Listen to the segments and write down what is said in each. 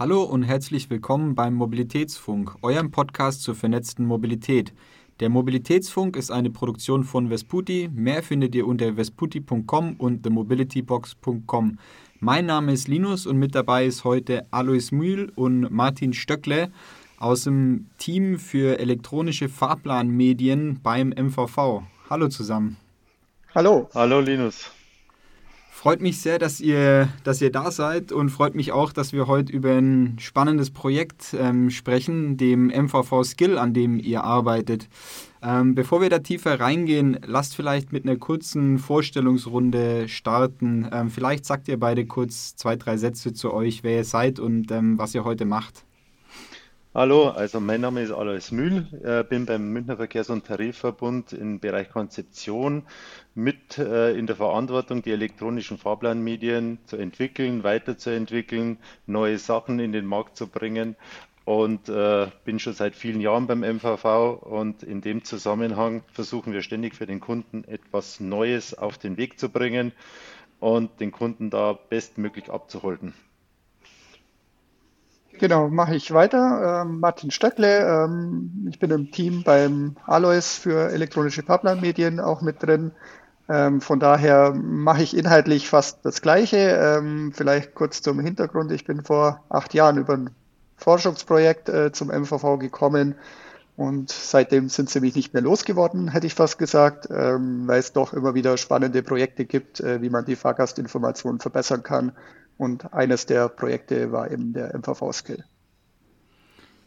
Hallo und herzlich willkommen beim Mobilitätsfunk, eurem Podcast zur vernetzten Mobilität. Der Mobilitätsfunk ist eine Produktion von Vesputi. Mehr findet ihr unter vesputi.com und themobilitybox.com. Mein Name ist Linus und mit dabei ist heute Alois Mühl und Martin Stöckle aus dem Team für elektronische Fahrplanmedien beim MVV. Hallo zusammen. Hallo. Hallo Linus. Freut mich sehr, dass ihr, dass ihr da seid und freut mich auch, dass wir heute über ein spannendes Projekt ähm, sprechen, dem MVV Skill, an dem ihr arbeitet. Ähm, bevor wir da tiefer reingehen, lasst vielleicht mit einer kurzen Vorstellungsrunde starten. Ähm, vielleicht sagt ihr beide kurz zwei, drei Sätze zu euch, wer ihr seid und ähm, was ihr heute macht. Hallo, also mein Name ist Alois Mühl, äh, bin beim Münchner Verkehrs- und Tarifverbund im Bereich Konzeption mit äh, in der Verantwortung, die elektronischen Fahrplanmedien zu entwickeln, weiterzuentwickeln, neue Sachen in den Markt zu bringen. Und äh, bin schon seit vielen Jahren beim MVV und in dem Zusammenhang versuchen wir ständig für den Kunden etwas Neues auf den Weg zu bringen und den Kunden da bestmöglich abzuhalten. Genau, mache ich weiter. Ähm, Martin Stöckle, ähm, ich bin im Team beim Alois für elektronische Fahrplanmedien auch mit drin. Ähm, von daher mache ich inhaltlich fast das Gleiche. Ähm, vielleicht kurz zum Hintergrund. Ich bin vor acht Jahren über ein Forschungsprojekt äh, zum MVV gekommen und seitdem sind sie mich nicht mehr losgeworden, hätte ich fast gesagt, ähm, weil es doch immer wieder spannende Projekte gibt, äh, wie man die Fahrgastinformation verbessern kann und eines der Projekte war eben der MVV-Skill.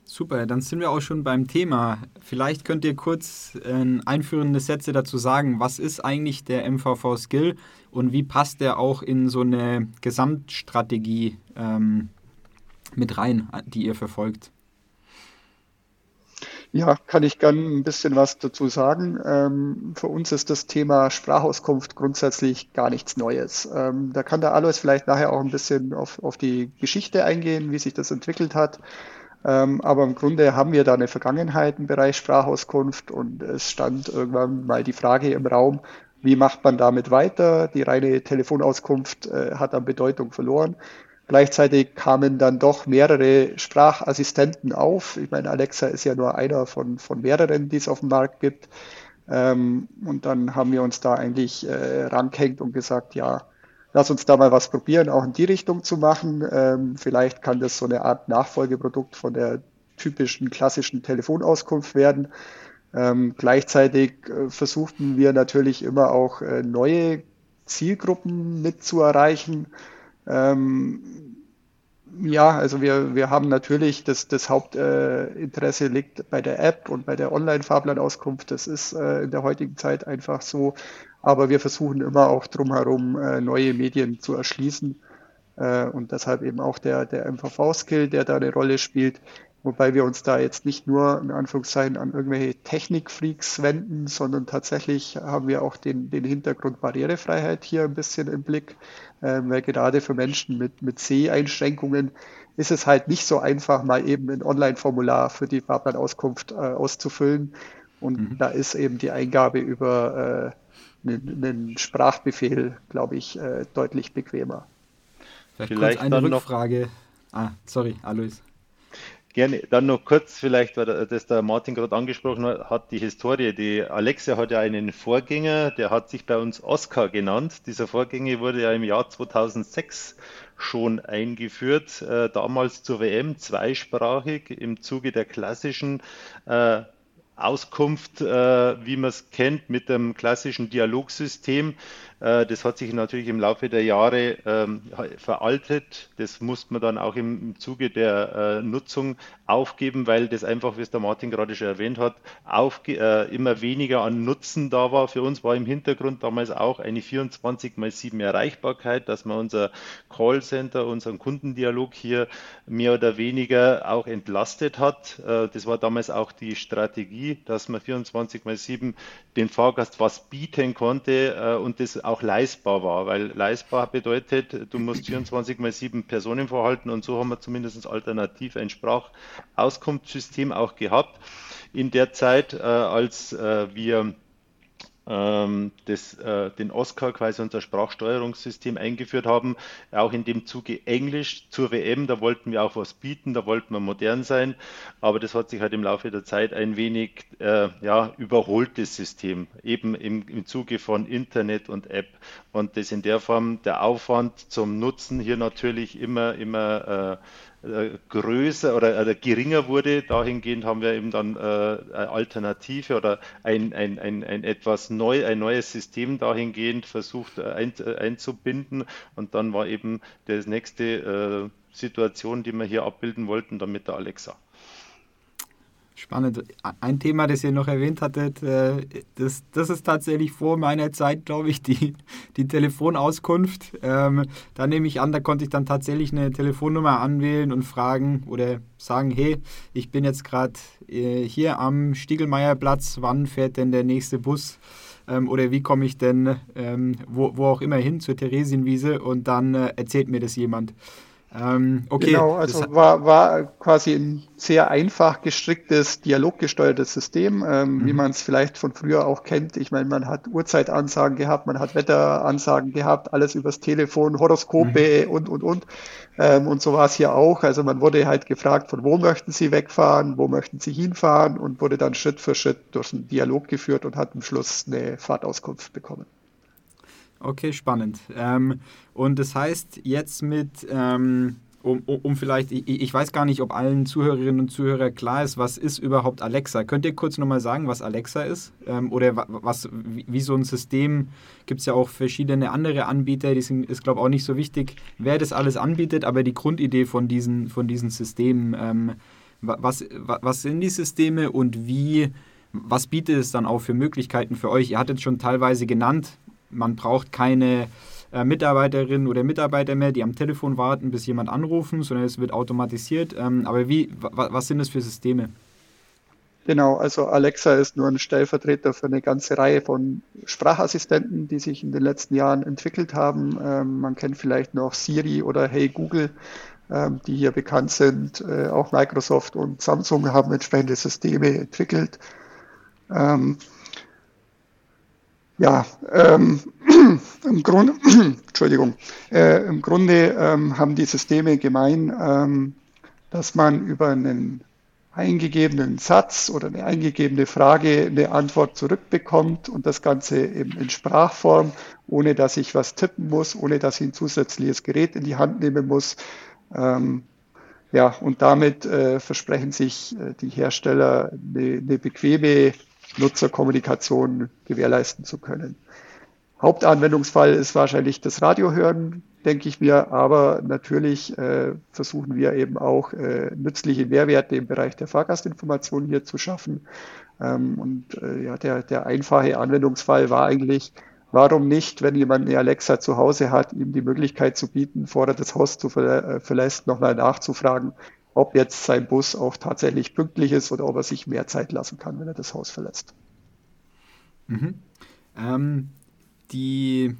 Super, dann sind wir auch schon beim Thema. Vielleicht könnt ihr kurz äh, einführende Sätze dazu sagen. Was ist eigentlich der MVV-Skill und wie passt der auch in so eine Gesamtstrategie ähm, mit rein, die ihr verfolgt? Ja, kann ich gern ein bisschen was dazu sagen. Ähm, für uns ist das Thema Sprachauskunft grundsätzlich gar nichts Neues. Ähm, da kann der Alois vielleicht nachher auch ein bisschen auf, auf die Geschichte eingehen, wie sich das entwickelt hat. Ähm, aber im Grunde haben wir da eine Vergangenheit im Bereich Sprachauskunft und es stand irgendwann mal die Frage im Raum, wie macht man damit weiter? Die reine Telefonauskunft äh, hat an Bedeutung verloren. Gleichzeitig kamen dann doch mehrere Sprachassistenten auf. Ich meine, Alexa ist ja nur einer von, von mehreren, die es auf dem Markt gibt. Ähm, und dann haben wir uns da eigentlich äh, rangehängt und gesagt, ja, lass uns da mal was probieren, auch in die Richtung zu machen. Ähm, vielleicht kann das so eine Art Nachfolgeprodukt von der typischen klassischen Telefonauskunft werden. Ähm, gleichzeitig äh, versuchten wir natürlich immer auch äh, neue Zielgruppen mit zu erreichen. Ähm, ja, also wir, wir haben natürlich das, das Hauptinteresse äh, liegt bei der App und bei der Online-Fahrplanauskunft. Das ist äh, in der heutigen Zeit einfach so. Aber wir versuchen immer auch drumherum äh, neue Medien zu erschließen. Äh, und deshalb eben auch der, der MVV-Skill, der da eine Rolle spielt. Wobei wir uns da jetzt nicht nur in Anführungszeichen an irgendwelche Technikfreaks wenden, sondern tatsächlich haben wir auch den, den Hintergrund Barrierefreiheit hier ein bisschen im Blick, äh, weil gerade für Menschen mit, mit Seheinschränkungen ist es halt nicht so einfach, mal eben ein Online-Formular für die Fahrplanauskunft äh, auszufüllen. Und mhm. da ist eben die Eingabe über äh, einen, einen Sprachbefehl, glaube ich, äh, deutlich bequemer. Vielleicht, Vielleicht eine Rückfrage. Ah, sorry, Alois. Gerne. Dann noch kurz, vielleicht, weil das der Martin gerade angesprochen hat, die Historie. Die Alexa hat ja einen Vorgänger, der hat sich bei uns Oscar genannt. Dieser Vorgänger wurde ja im Jahr 2006 schon eingeführt, äh, damals zur WM zweisprachig im Zuge der klassischen äh, Auskunft, äh, wie man es kennt, mit dem klassischen Dialogsystem. Äh, das hat sich natürlich im Laufe der Jahre ähm, veraltet. Das muss man dann auch im, Zuge der äh, Nutzung aufgeben, weil das einfach, wie es der Martin gerade schon erwähnt hat, immer weniger an Nutzen da war. Für uns war im Hintergrund damals auch eine 24 mal 7 Erreichbarkeit, dass man unser Callcenter, unseren Kundendialog hier mehr oder weniger auch entlastet hat. das war damals auch die Strategie, dass man 24 mal 7 den Fahrgast was bieten konnte und das auch auch leistbar war, weil leistbar bedeutet, du musst 24 mal 7 Personen vorhalten und so haben wir zumindest alternativ ein Sprachauskunftssystem auch gehabt. In der Zeit, äh, als äh, wir das, äh, den Oscar quasi unser Sprachsteuerungssystem eingeführt haben. Auch in dem Zuge Englisch zur WM, da wollten wir auch was bieten, da wollten wir modern sein, aber das hat sich halt im Laufe der Zeit ein wenig äh, ja, überholtes System, eben im, im Zuge von Internet und App. Und das in der Form, der Aufwand zum Nutzen hier natürlich immer, immer äh, größer oder, oder, geringer wurde. Dahingehend haben wir eben dann äh, eine Alternative oder ein, ein, ein, ein etwas neu, ein neues System dahingehend versucht äh, ein, äh, einzubinden. Und dann war eben das nächste äh, Situation, die wir hier abbilden wollten, dann mit der Alexa. Spannend. Ein Thema, das ihr noch erwähnt hattet, äh, das, das ist tatsächlich vor meiner Zeit, glaube ich, die, die Telefonauskunft. Ähm, da nehme ich an, da konnte ich dann tatsächlich eine Telefonnummer anwählen und fragen oder sagen, hey, ich bin jetzt gerade äh, hier am Stiegelmeierplatz, wann fährt denn der nächste Bus? Ähm, oder wie komme ich denn ähm, wo, wo auch immer hin zur Theresienwiese und dann äh, erzählt mir das jemand. Ähm, okay. Genau, also war, war quasi ein sehr einfach gestricktes, dialoggesteuertes System, ähm, mhm. wie man es vielleicht von früher auch kennt. Ich meine, man hat Uhrzeitansagen gehabt, man hat Wetteransagen gehabt, alles übers Telefon, Horoskope mhm. und, und, und. Ähm, und so war es hier auch. Also man wurde halt gefragt, von wo möchten Sie wegfahren, wo möchten Sie hinfahren und wurde dann Schritt für Schritt durch einen Dialog geführt und hat am Schluss eine Fahrtauskunft bekommen. Okay, spannend. Ähm, und das heißt jetzt mit, ähm, um, um, vielleicht, ich, ich, weiß gar nicht, ob allen Zuhörerinnen und Zuhörern klar ist, was ist überhaupt Alexa? Könnt ihr kurz nochmal sagen, was Alexa ist? Ähm, oder was, wie, wie, so ein System, gibt es ja auch verschiedene andere Anbieter, die sind, ist glaube ich auch nicht so wichtig, wer das alles anbietet, aber die Grundidee von diesen, von diesen Systemen, ähm, was, was sind die Systeme und wie, was bietet es dann auch für Möglichkeiten für euch? Ihr hattet schon teilweise genannt, man braucht keine äh, Mitarbeiterinnen oder Mitarbeiter mehr, die am Telefon warten, bis jemand anrufen, sondern es wird automatisiert. Ähm, aber wie, was sind das für Systeme? Genau, also Alexa ist nur ein Stellvertreter für eine ganze Reihe von Sprachassistenten, die sich in den letzten Jahren entwickelt haben. Ähm, man kennt vielleicht noch Siri oder Hey Google, ähm, die hier bekannt sind. Äh, auch Microsoft und Samsung haben entsprechende Systeme entwickelt. Ähm, ja, ähm, im Grunde, Entschuldigung, äh, im Grunde ähm, haben die Systeme gemein, ähm, dass man über einen eingegebenen Satz oder eine eingegebene Frage eine Antwort zurückbekommt und das Ganze eben in Sprachform, ohne dass ich was tippen muss, ohne dass ich ein zusätzliches Gerät in die Hand nehmen muss. Ähm, ja, und damit äh, versprechen sich äh, die Hersteller eine, eine bequeme Nutzerkommunikation gewährleisten zu können. Hauptanwendungsfall ist wahrscheinlich das Radiohören, denke ich mir, aber natürlich äh, versuchen wir eben auch äh, nützliche Mehrwerte im Bereich der Fahrgastinformation hier zu schaffen. Ähm, und äh, ja, der, der einfache Anwendungsfall war eigentlich, warum nicht, wenn jemand eine Alexa zu Hause hat, ihm die Möglichkeit zu bieten, bevor er das Haus zu äh, verlässt, nochmal nachzufragen, ob jetzt sein Bus auch tatsächlich pünktlich ist oder ob er sich mehr Zeit lassen kann, wenn er das Haus verlässt. Mhm. Ähm, die,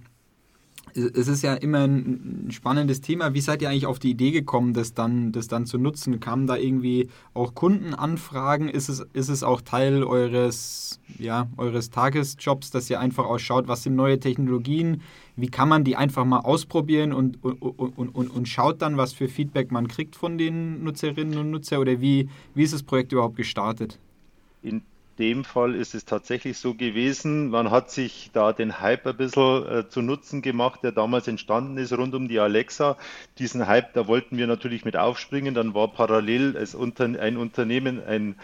es ist ja immer ein spannendes Thema. Wie seid ihr eigentlich auf die Idee gekommen, das dann, das dann zu nutzen? Kamen da irgendwie auch Kundenanfragen? Ist es, ist es auch Teil eures, ja, eures Tagesjobs, dass ihr einfach ausschaut, was sind neue Technologien? Wie kann man die einfach mal ausprobieren und, und, und, und, und schaut dann, was für Feedback man kriegt von den Nutzerinnen und Nutzern? Oder wie, wie ist das Projekt überhaupt gestartet? In dem Fall ist es tatsächlich so gewesen. Man hat sich da den Hype ein bisschen äh, zu Nutzen gemacht, der damals entstanden ist rund um die Alexa. Diesen Hype, da wollten wir natürlich mit aufspringen. Dann war parallel ein Unternehmen, ein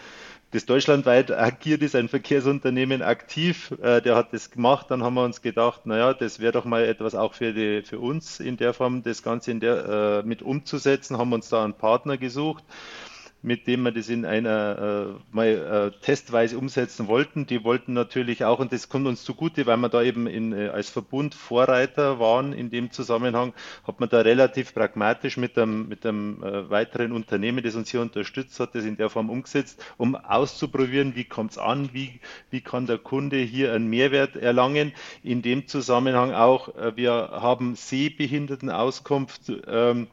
das deutschlandweit agiert ist, ein Verkehrsunternehmen aktiv, äh, der hat das gemacht. Dann haben wir uns gedacht, naja, das wäre doch mal etwas auch für, die, für uns in der Form, das Ganze in der, äh, mit umzusetzen, haben uns da einen Partner gesucht mit dem wir das in einer äh, mal äh, testweise umsetzen wollten. Die wollten natürlich auch, und das kommt uns zugute, weil wir da eben in, äh, als Verbund Vorreiter waren in dem Zusammenhang, hat man da relativ pragmatisch mit einem, mit einem äh, weiteren Unternehmen, das uns hier unterstützt hat, das in der Form umgesetzt, um auszuprobieren, wie kommt es an, wie, wie kann der Kunde hier einen Mehrwert erlangen. In dem Zusammenhang auch, äh, wir haben Sehbehindertenauskunft ähm,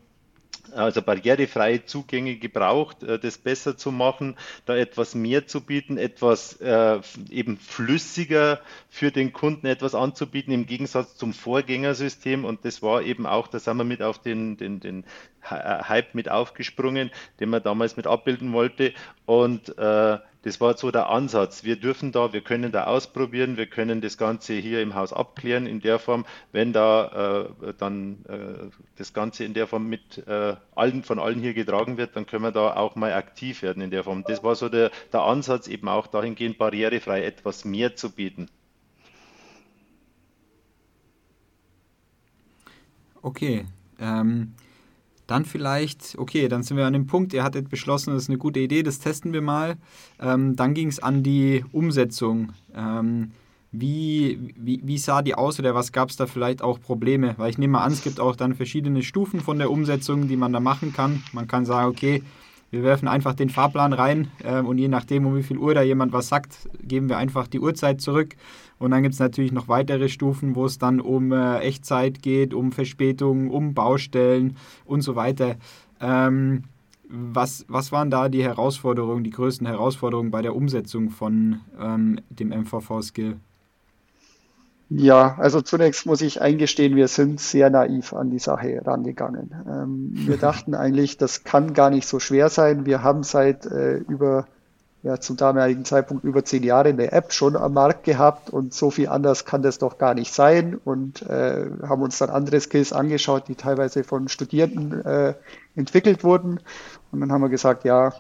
also barrierefreie Zugänge gebraucht, äh, das besser zu machen, da etwas mehr zu bieten, etwas äh, eben flüssiger für den Kunden etwas anzubieten im Gegensatz zum Vorgängersystem. Und das war eben auch, da sind wir mit auf den, den, den Hype mit aufgesprungen, den man damals mit abbilden wollte. Und äh, das war so der Ansatz. Wir dürfen da, wir können da ausprobieren, wir können das Ganze hier im Haus abklären in der Form, wenn da äh, dann äh, das Ganze in der Form mit äh, allen, von allen hier getragen wird, dann können wir da auch mal aktiv werden in der Form. Das war so der, der Ansatz, eben auch dahingehend barrierefrei etwas mehr zu bieten. Okay. Ähm, dann vielleicht, okay, dann sind wir an dem Punkt, ihr hattet beschlossen, das ist eine gute Idee, das testen wir mal. Ähm, dann ging es an die Umsetzung. Ähm, wie, wie, wie, sah die aus oder was gab es da vielleicht auch Probleme? Weil ich nehme mal an, es gibt auch dann verschiedene Stufen von der Umsetzung, die man da machen kann. Man kann sagen, okay, wir werfen einfach den Fahrplan rein äh, und je nachdem, um wie viel Uhr da jemand was sagt, geben wir einfach die Uhrzeit zurück. Und dann gibt es natürlich noch weitere Stufen, wo es dann um äh, Echtzeit geht, um Verspätungen, um Baustellen und so weiter. Ähm, was, was waren da die Herausforderungen, die größten Herausforderungen bei der Umsetzung von ähm, dem MVV-Skill? Ja, also zunächst muss ich eingestehen, wir sind sehr naiv an die Sache rangegangen. Ähm, wir dachten eigentlich, das kann gar nicht so schwer sein. Wir haben seit äh, über, ja, zum damaligen Zeitpunkt über zehn Jahre eine App schon am Markt gehabt und so viel anders kann das doch gar nicht sein und äh, haben uns dann andere Skills angeschaut, die teilweise von Studierenden äh, entwickelt wurden. Und dann haben wir gesagt, ja,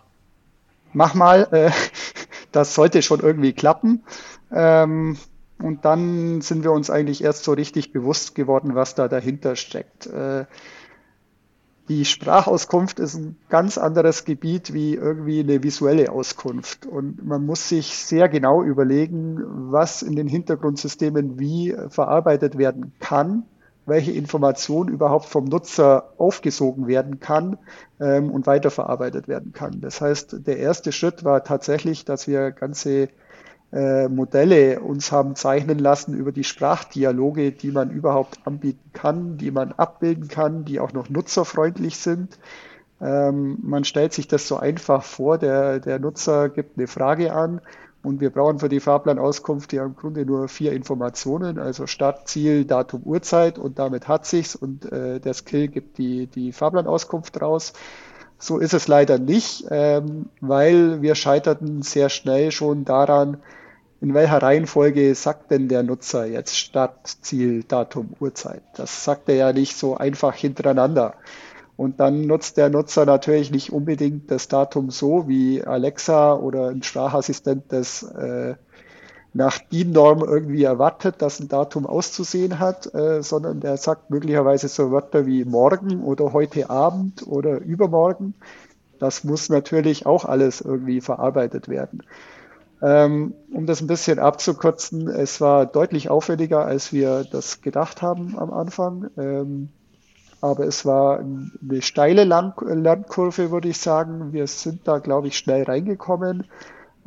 mach mal, äh, das sollte schon irgendwie klappen. Ähm, und dann sind wir uns eigentlich erst so richtig bewusst geworden, was da dahinter steckt. Äh, die Sprachauskunft ist ein ganz anderes Gebiet wie irgendwie eine visuelle Auskunft. Und man muss sich sehr genau überlegen, was in den Hintergrundsystemen wie verarbeitet werden kann, welche Information überhaupt vom Nutzer aufgesogen werden kann ähm, und weiterverarbeitet werden kann. Das heißt, der erste Schritt war tatsächlich, dass wir ganze äh, Modelle uns haben zeichnen lassen über die Sprachdialoge, die man überhaupt anbieten kann, die man abbilden kann, die auch noch nutzerfreundlich sind. Ähm, man stellt sich das so einfach vor, der, der Nutzer gibt eine Frage an und wir brauchen für die Fahrplanauskunft ja im Grunde nur vier Informationen, also Start, Ziel, Datum, Uhrzeit und damit hat sich's und äh, der Skill gibt die, die Fahrplanauskunft raus. So ist es leider nicht, ähm, weil wir scheiterten sehr schnell schon daran, in welcher Reihenfolge sagt denn der Nutzer jetzt Start, Ziel, Datum, Uhrzeit? Das sagt er ja nicht so einfach hintereinander. Und dann nutzt der Nutzer natürlich nicht unbedingt das Datum so, wie Alexa oder ein Sprachassistent das äh, nach DIN-Norm irgendwie erwartet, dass ein Datum auszusehen hat, äh, sondern der sagt möglicherweise so Wörter wie morgen oder heute Abend oder übermorgen. Das muss natürlich auch alles irgendwie verarbeitet werden. Ähm, um das ein bisschen abzukürzen, es war deutlich aufwendiger, als wir das gedacht haben am Anfang. Ähm, aber es war eine steile Lernkurve, würde ich sagen. Wir sind da, glaube ich, schnell reingekommen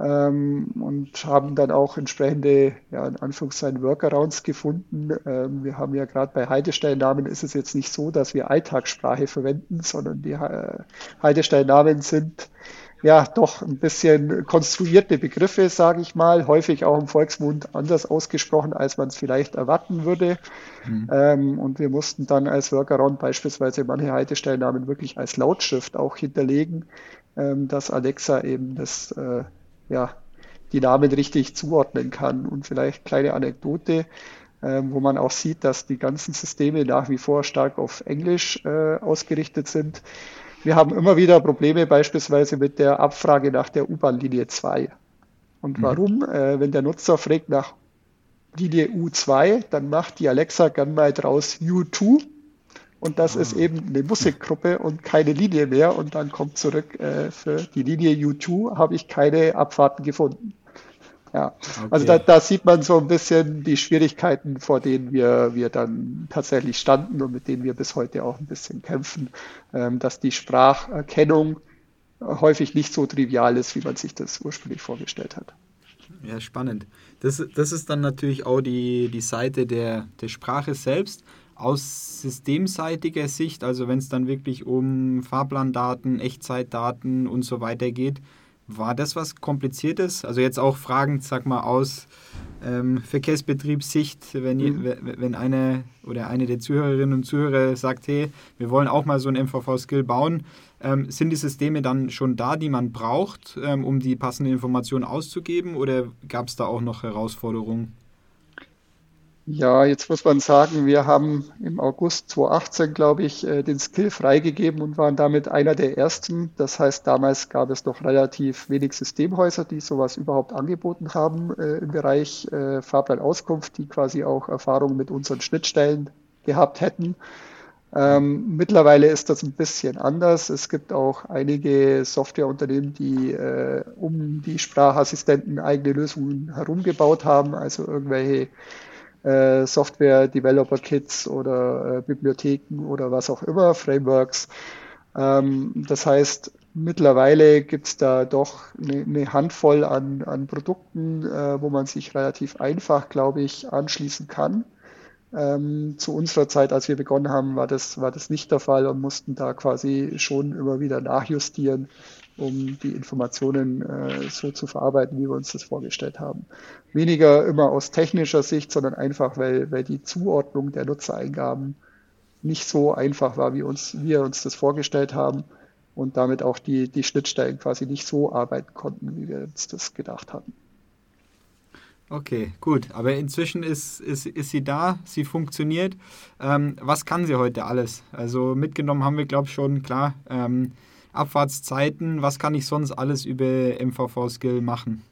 ähm, und haben dann auch entsprechende, ja, in Anführungszeichen, Workarounds gefunden. Ähm, wir haben ja gerade bei Haltestellennamen ist es jetzt nicht so, dass wir Alltagssprache verwenden, sondern die äh, Haltestellennamen sind ja doch ein bisschen konstruierte Begriffe, sage ich mal, häufig auch im Volksmund anders ausgesprochen, als man es vielleicht erwarten würde. Mhm. Ähm, und wir mussten dann als Workaround beispielsweise manche Haltestellennamen wirklich als Lautschrift auch hinterlegen, ähm, dass Alexa eben das äh, ja, die Namen richtig zuordnen kann. Und vielleicht kleine Anekdote, äh, wo man auch sieht, dass die ganzen Systeme nach wie vor stark auf Englisch äh, ausgerichtet sind. Wir haben immer wieder Probleme beispielsweise mit der Abfrage nach der U-Bahn-Linie 2. Und mhm. warum? Äh, wenn der Nutzer fragt nach Linie U2, dann macht die Alexa gern mal draus U2 und das ist ah. eben eine Musikgruppe und keine Linie mehr. Und dann kommt zurück, äh, für die Linie U2 habe ich keine Abfahrten gefunden. Ja, okay. also da, da, sieht man so ein bisschen die Schwierigkeiten, vor denen wir, wir dann tatsächlich standen und mit denen wir bis heute auch ein bisschen kämpfen, ähm, dass die Spracherkennung häufig nicht so trivial ist, wie man sich das ursprünglich vorgestellt hat. Ja, spannend. Das, das ist dann natürlich auch die, die Seite der, der Sprache selbst. Aus systemseitiger Sicht, also wenn es dann wirklich um Fahrplandaten, Echtzeitdaten und so weiter geht, war das was Kompliziertes? Also jetzt auch fragend, sag mal, aus ähm, Verkehrsbetriebssicht, wenn, mhm. wenn eine oder eine der Zuhörerinnen und Zuhörer sagt, hey, wir wollen auch mal so ein MVV-Skill bauen, ähm, sind die Systeme dann schon da, die man braucht, ähm, um die passende Information auszugeben oder gab es da auch noch Herausforderungen? Ja, jetzt muss man sagen, wir haben im August 2018, glaube ich, äh, den Skill freigegeben und waren damit einer der ersten. Das heißt, damals gab es noch relativ wenig Systemhäuser, die sowas überhaupt angeboten haben äh, im Bereich äh, Fahrplanauskunft, die quasi auch Erfahrung mit unseren Schnittstellen gehabt hätten. Ähm, mittlerweile ist das ein bisschen anders. Es gibt auch einige Softwareunternehmen, die äh, um die Sprachassistenten eigene Lösungen herumgebaut haben, also irgendwelche äh, Software Developer Kits oder äh, Bibliotheken oder was auch immer, Frameworks. Ähm, das heißt, mittlerweile gibt es da doch eine, eine Handvoll an, an Produkten, äh, wo man sich relativ einfach, glaube ich, anschließen kann. Ähm, zu unserer Zeit, als wir begonnen haben, war das, war das nicht der Fall und mussten da quasi schon immer wieder nachjustieren, um die Informationen äh, so zu verarbeiten, wie wir uns das vorgestellt haben. Weniger immer aus technischer Sicht, sondern einfach, weil, weil die Zuordnung der Nutzereingaben nicht so einfach war, wie uns, wir uns das vorgestellt haben und damit auch die, die Schnittstellen quasi nicht so arbeiten konnten, wie wir uns das gedacht hatten. Okay, gut. Aber inzwischen ist, ist, ist sie da, sie funktioniert. Ähm, was kann sie heute alles? Also mitgenommen haben wir, glaube ich, schon, klar, ähm, Abfahrtszeiten. Was kann ich sonst alles über MVV-Skill machen?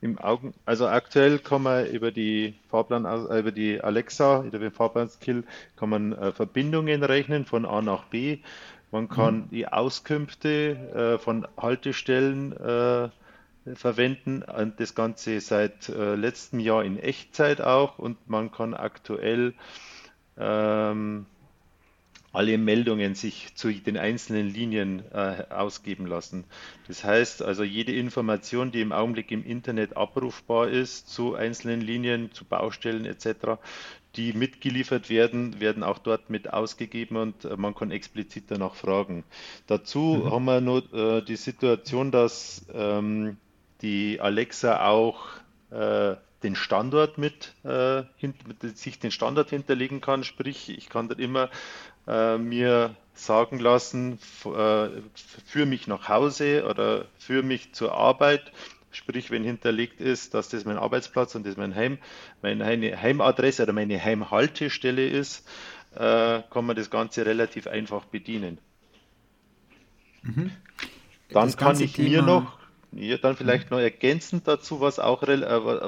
Im Augen, also aktuell kann man über die Fahrplan, äh, über die Alexa, über den Fahrplan-Skill, kann man äh, Verbindungen rechnen von A nach B. Man kann mhm. die Auskünfte äh, von Haltestellen äh, verwenden und das Ganze seit äh, letztem Jahr in Echtzeit auch und man kann aktuell ähm, alle Meldungen sich zu den einzelnen Linien äh, ausgeben lassen. Das heißt also, jede Information, die im Augenblick im Internet abrufbar ist zu einzelnen Linien, zu Baustellen etc., die mitgeliefert werden, werden auch dort mit ausgegeben und äh, man kann explizit danach fragen. Dazu mhm. haben wir noch äh, die Situation, dass ähm, die Alexa auch äh, den Standort mit, äh, mit, sich den Standort hinterlegen kann, sprich ich kann dort immer äh, mir sagen lassen, äh, für mich nach Hause oder für mich zur Arbeit, sprich wenn hinterlegt ist, dass das mein Arbeitsplatz und das mein Heim, meine Heimadresse oder meine Heimhaltestelle ist, äh, kann man das Ganze relativ einfach bedienen. Mhm. Dann kann ich Thema... mir noch ja, dann vielleicht noch ergänzend dazu, was auch äh,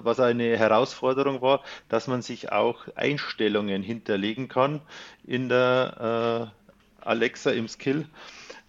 was eine Herausforderung war, dass man sich auch Einstellungen hinterlegen kann in der äh, Alexa im Skill.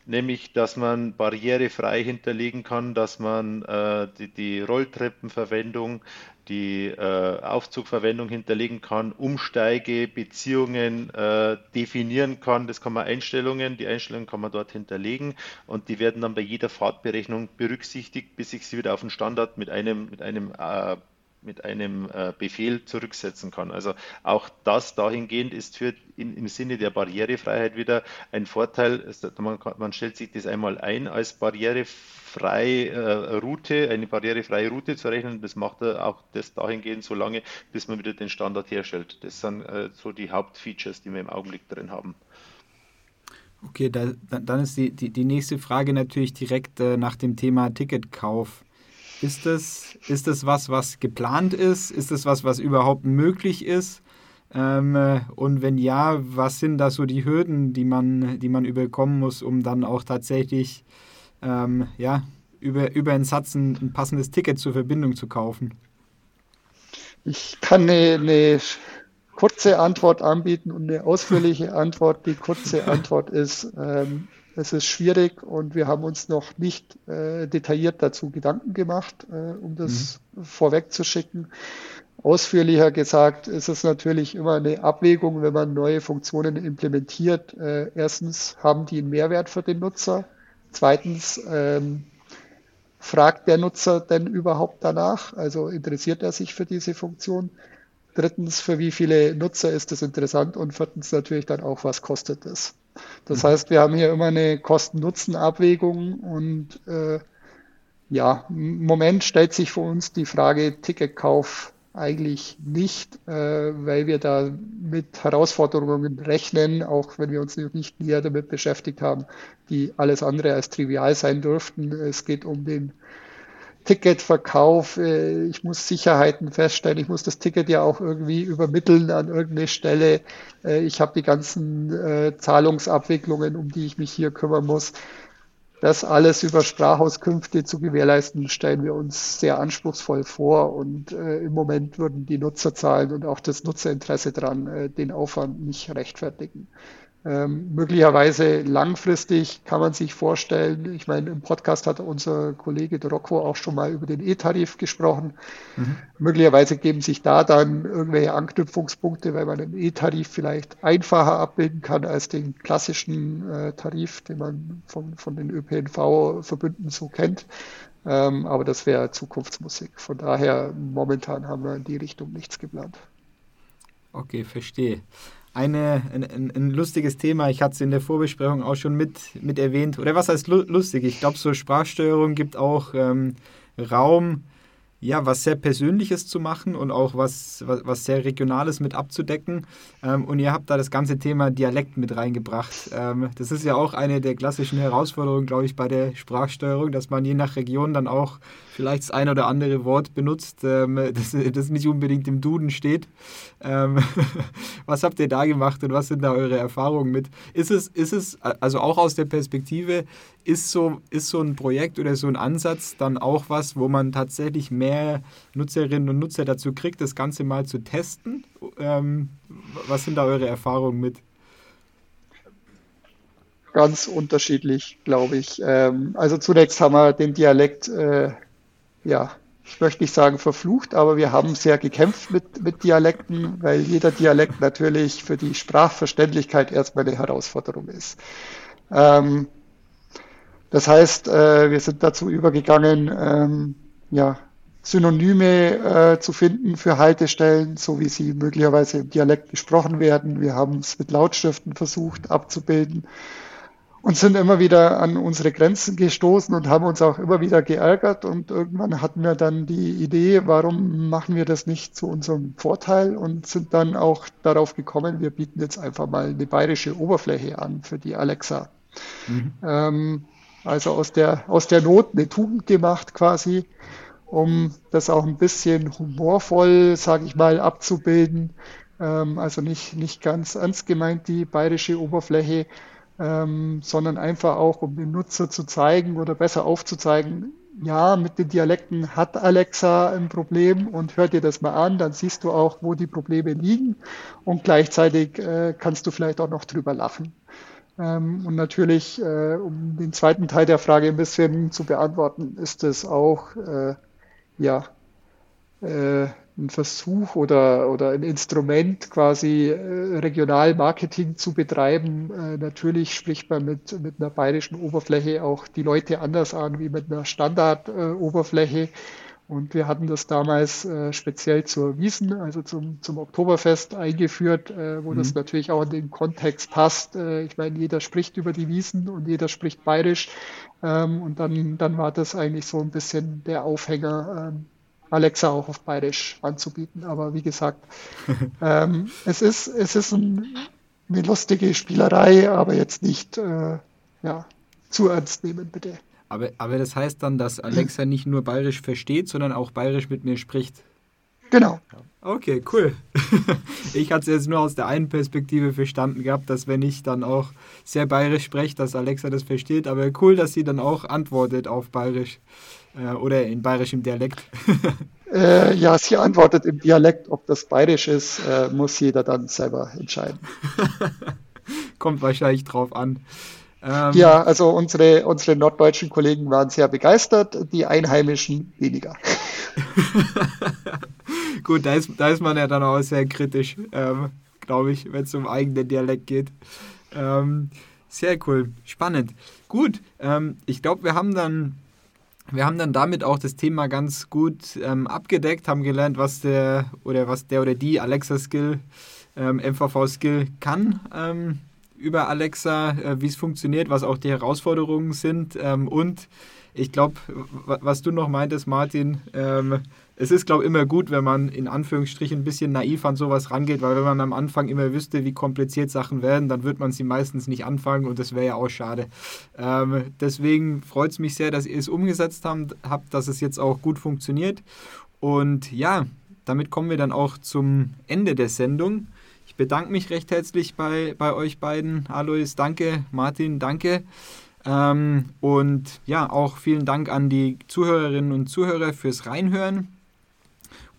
Nämlich dass man barrierefrei hinterlegen kann, dass man äh, die, die, Rolltreppenverwendung, die äh, Aufzugverwendung hinterlegen kann, Umsteige, Beziehungen äh, definieren kann. Das kann man Einstellungen, die Einstellungen kann man dort hinterlegen und die werden dann bei jeder Fahrtberechnung berücksichtigt, bis ich sie wieder auf den Standard mit einem, mit einem äh, mit einem äh, Befehl zurücksetzen kann. Also auch das dahingehend ist für in, im Sinne der Barrierefreiheit wieder ein Vorteil. Man, man stellt sich das einmal ein als barrierefreie äh, Route, eine barrierefreie Route zu rechnen. Das macht er auch das dahingehend so lange, bis man wieder den Standard herstellt. Das sind äh, so die Hauptfeatures, die wir im Augenblick drin haben. Okay, da, dann ist die, die, die nächste Frage natürlich direkt äh, nach dem Thema Ticketkauf. Ist das, ist das was, was geplant ist? Ist das was, was überhaupt möglich ist? Ähm, und wenn ja, was sind da so die Hürden, die man, die man überkommen muss, um dann auch tatsächlich ähm, ja, über, über einen Satz ein, ein, passendes Ticket zur Verbindung zu kaufen? Ich kann eine, eine kurze Antwort anbieten und eine ausführliche Antwort. Die kurze Antwort ist, ähm, es ist schwierig und wir haben uns noch nicht äh, detailliert dazu Gedanken gemacht, äh, um das mhm. vorwegzuschicken. Ausführlicher gesagt ist es natürlich immer eine Abwägung, wenn man neue Funktionen implementiert. Äh, erstens haben die einen Mehrwert für den Nutzer. Zweitens ähm, fragt der Nutzer denn überhaupt danach? Also interessiert er sich für diese Funktion? drittens, für wie viele Nutzer ist das interessant und viertens natürlich dann auch, was kostet es. Das heißt, wir haben hier immer eine Kosten-Nutzen-Abwägung und äh, ja, im Moment stellt sich für uns die Frage Ticketkauf eigentlich nicht, äh, weil wir da mit Herausforderungen rechnen, auch wenn wir uns nicht näher damit beschäftigt haben, die alles andere als trivial sein dürften. Es geht um den Ticketverkauf. Äh, ich muss Sicherheiten feststellen. Ich muss das Ticket ja auch irgendwie übermitteln an irgendeine Stelle. Äh, ich habe die ganzen äh, Zahlungsabwicklungen, um die ich mich hier kümmern muss. Das alles über Sprachauskünfte zu gewährleisten, stellen wir uns sehr anspruchsvoll vor und im Moment würden die Nutzerzahlen und auch das Nutzerinteresse daran äh, den Aufwand nicht rechtfertigen. Ähm, möglicherweise langfristig kann man sich vorstellen, ich meine, im Podcast hat unser Kollege Rocco auch schon mal über den E-Tarif gesprochen. Mhm. Möglicherweise geben sich da dann irgendwelche Anknüpfungspunkte, weil man den E-Tarif vielleicht einfacher abbilden kann als den klassischen äh, Tarif, den man von, von den ÖPNV-Verbünden so kennt. Ähm, aber das wäre Zukunftsmusik. Von daher, momentan haben wir in die Richtung nichts geplant. Okay, verstehe eine, ein, ein, lustiges Thema. Ich hatte es in der Vorbesprechung auch schon mit, mit erwähnt. Oder was heißt lustig? Ich glaube, so Sprachsteuerung gibt auch ähm, Raum ja, was sehr Persönliches zu machen und auch was, was, was sehr Regionales mit abzudecken. Ähm, und ihr habt da das ganze Thema Dialekt mit reingebracht. Ähm, das ist ja auch eine der klassischen Herausforderungen, glaube ich, bei der Sprachsteuerung, dass man je nach Region dann auch vielleicht das ein oder andere Wort benutzt, ähm, das, das nicht unbedingt im Duden steht. Ähm, was habt ihr da gemacht und was sind da eure Erfahrungen mit? Ist es, ist es also auch aus der Perspektive, ist so, ist so ein Projekt oder so ein Ansatz dann auch was, wo man tatsächlich mehr Nutzerinnen und Nutzer dazu kriegt, das Ganze mal zu testen? Ähm, was sind da eure Erfahrungen mit? Ganz unterschiedlich, glaube ich. Ähm, also zunächst haben wir den Dialekt, äh, ja, ich möchte nicht sagen verflucht, aber wir haben sehr gekämpft mit, mit Dialekten, weil jeder Dialekt natürlich für die Sprachverständlichkeit erstmal eine Herausforderung ist. Ähm, das heißt, äh, wir sind dazu übergegangen, ähm, ja, Synonyme äh, zu finden für Haltestellen, so wie sie möglicherweise im Dialekt gesprochen werden. Wir haben es mit Lautschriften versucht abzubilden und sind immer wieder an unsere Grenzen gestoßen und haben uns auch immer wieder geärgert. Und irgendwann hatten wir dann die Idee, warum machen wir das nicht zu unserem Vorteil und sind dann auch darauf gekommen, wir bieten jetzt einfach mal eine bayerische Oberfläche an für die Alexa. Mhm. Ähm, also aus der, aus der Not eine Tugend gemacht quasi, um das auch ein bisschen humorvoll, sage ich mal, abzubilden. Ähm, also nicht, nicht ganz ernst gemeint, die bayerische Oberfläche, ähm, sondern einfach auch, um dem Nutzer zu zeigen oder besser aufzuzeigen, ja, mit den Dialekten hat Alexa ein Problem und hör dir das mal an, dann siehst du auch, wo die Probleme liegen und gleichzeitig äh, kannst du vielleicht auch noch drüber lachen. Ähm, und natürlich, äh, um den zweiten Teil der Frage ein bisschen zu beantworten, ist es auch äh, ja, äh, ein Versuch oder, oder ein Instrument, quasi regional Marketing zu betreiben. Natürlich spricht man mit, mit einer bayerischen Oberfläche auch die Leute anders an wie mit einer Standardoberfläche. Und wir hatten das damals äh, speziell zur Wiesen, also zum, zum Oktoberfest eingeführt, äh, wo mhm. das natürlich auch in den Kontext passt. Äh, ich meine, jeder spricht über die Wiesen und jeder spricht bayerisch. Ähm, und dann, dann war das eigentlich so ein bisschen der Aufhänger, ähm, Alexa auch auf bayerisch anzubieten. Aber wie gesagt, ähm, es ist, es ist ein, eine lustige Spielerei, aber jetzt nicht äh, ja, zu ernst nehmen, bitte. Aber, aber das heißt dann, dass Alexa nicht nur bayerisch versteht, sondern auch bayerisch mit mir spricht. Genau. Okay, cool. Ich hatte es jetzt nur aus der einen Perspektive verstanden gehabt, dass wenn ich dann auch sehr bayerisch spreche, dass Alexa das versteht. Aber cool, dass sie dann auch antwortet auf bayerisch äh, oder in bayerischem Dialekt. Äh, ja, sie antwortet im Dialekt. Ob das bayerisch ist, äh, muss jeder dann selber entscheiden. Kommt wahrscheinlich drauf an. Ähm, ja, also unsere, unsere norddeutschen Kollegen waren sehr begeistert, die Einheimischen weniger. Gut, da ist, da ist man ja dann auch sehr kritisch, ähm, glaube ich, wenn es um eigenen Dialekt geht. Ähm, sehr cool, spannend. Gut, ähm, ich glaube, wir haben dann wir haben dann damit auch das Thema ganz gut ähm, abgedeckt, haben gelernt, was der oder was der oder die Alexa-Skill, ähm, MVV-Skill kann ähm, über Alexa, äh, wie es funktioniert, was auch die Herausforderungen sind ähm, und ich glaube, was du noch meintest, Martin, ähm, es ist, glaube ich, immer gut, wenn man in Anführungsstrichen ein bisschen naiv an sowas rangeht, weil wenn man am Anfang immer wüsste, wie kompliziert Sachen werden, dann wird man sie meistens nicht anfangen und das wäre ja auch schade. Ähm, deswegen freut es mich sehr, dass ihr es umgesetzt habt, habt, dass es jetzt auch gut funktioniert. Und ja, damit kommen wir dann auch zum Ende der Sendung. Bedanke mich recht herzlich bei, bei euch beiden. Alois, danke. Martin, danke. Ähm, und ja, auch vielen Dank an die Zuhörerinnen und Zuhörer fürs Reinhören.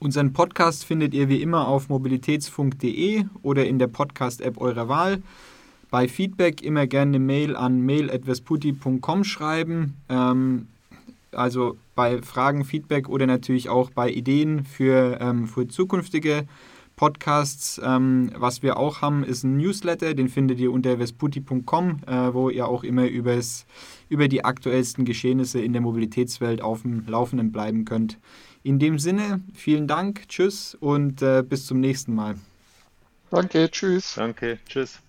Unseren Podcast findet ihr wie immer auf mobilitätsfunk.de oder in der Podcast-App eurer Wahl. Bei Feedback immer gerne eine Mail an mail.vesputi.com schreiben. Ähm, also bei Fragen, Feedback oder natürlich auch bei Ideen für, ähm, für zukünftige Podcasts. Ähm, was wir auch haben, ist ein Newsletter, den findet ihr unter vesputi.com, äh, wo ihr auch immer übers, über die aktuellsten Geschehnisse in der Mobilitätswelt auf dem Laufenden bleiben könnt. In dem Sinne, vielen Dank, tschüss und äh, bis zum nächsten Mal. Danke, tschüss. Danke, tschüss.